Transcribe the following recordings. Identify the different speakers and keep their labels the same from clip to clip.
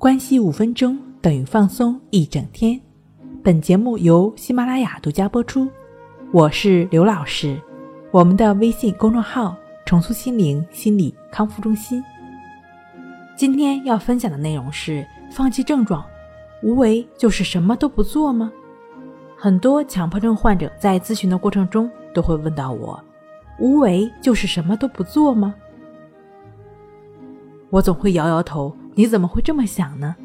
Speaker 1: 关系五分钟等于放松一整天。本节目由喜马拉雅独家播出。我是刘老师，我们的微信公众号“重塑心灵心理康复中心”。今天要分享的内容是：放弃症状，无为就是什么都不做吗？很多强迫症患者在咨询的过程中都会问到我：“无为就是什么都不做吗？”我总会摇摇头。你怎么会这么想呢？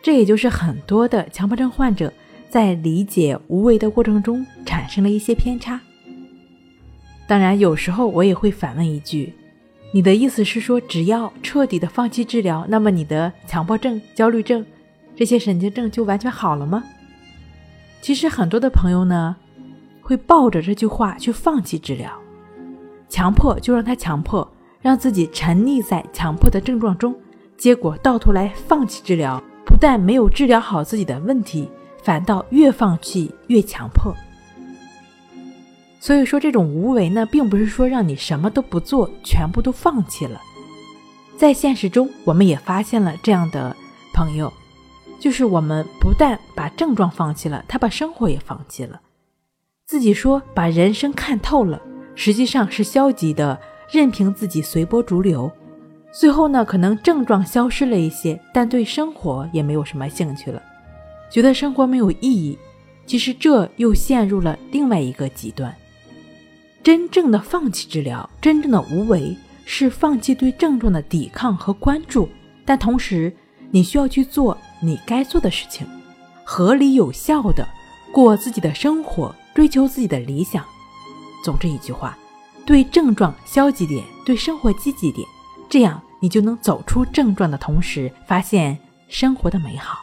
Speaker 1: 这也就是很多的强迫症患者在理解无为的过程中产生了一些偏差。当然，有时候我也会反问一句：“你的意思是说，只要彻底的放弃治疗，那么你的强迫症、焦虑症这些神经症就完全好了吗？”其实，很多的朋友呢会抱着这句话去放弃治疗，强迫就让他强迫。让自己沉溺在强迫的症状中，结果到头来放弃治疗，不但没有治疗好自己的问题，反倒越放弃越强迫。所以说，这种无为呢，并不是说让你什么都不做，全部都放弃了。在现实中，我们也发现了这样的朋友，就是我们不但把症状放弃了，他把生活也放弃了。自己说把人生看透了，实际上是消极的。任凭自己随波逐流，最后呢，可能症状消失了一些，但对生活也没有什么兴趣了，觉得生活没有意义。其实这又陷入了另外一个极端。真正的放弃治疗，真正的无为，是放弃对症状的抵抗和关注，但同时你需要去做你该做的事情，合理有效的过自己的生活，追求自己的理想。总之一句话。对症状消极点，对生活积极点，这样你就能走出症状的同时，发现生活的美好。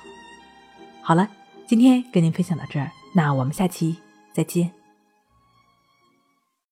Speaker 1: 好了，今天跟您分享到这儿，那我们下期再见。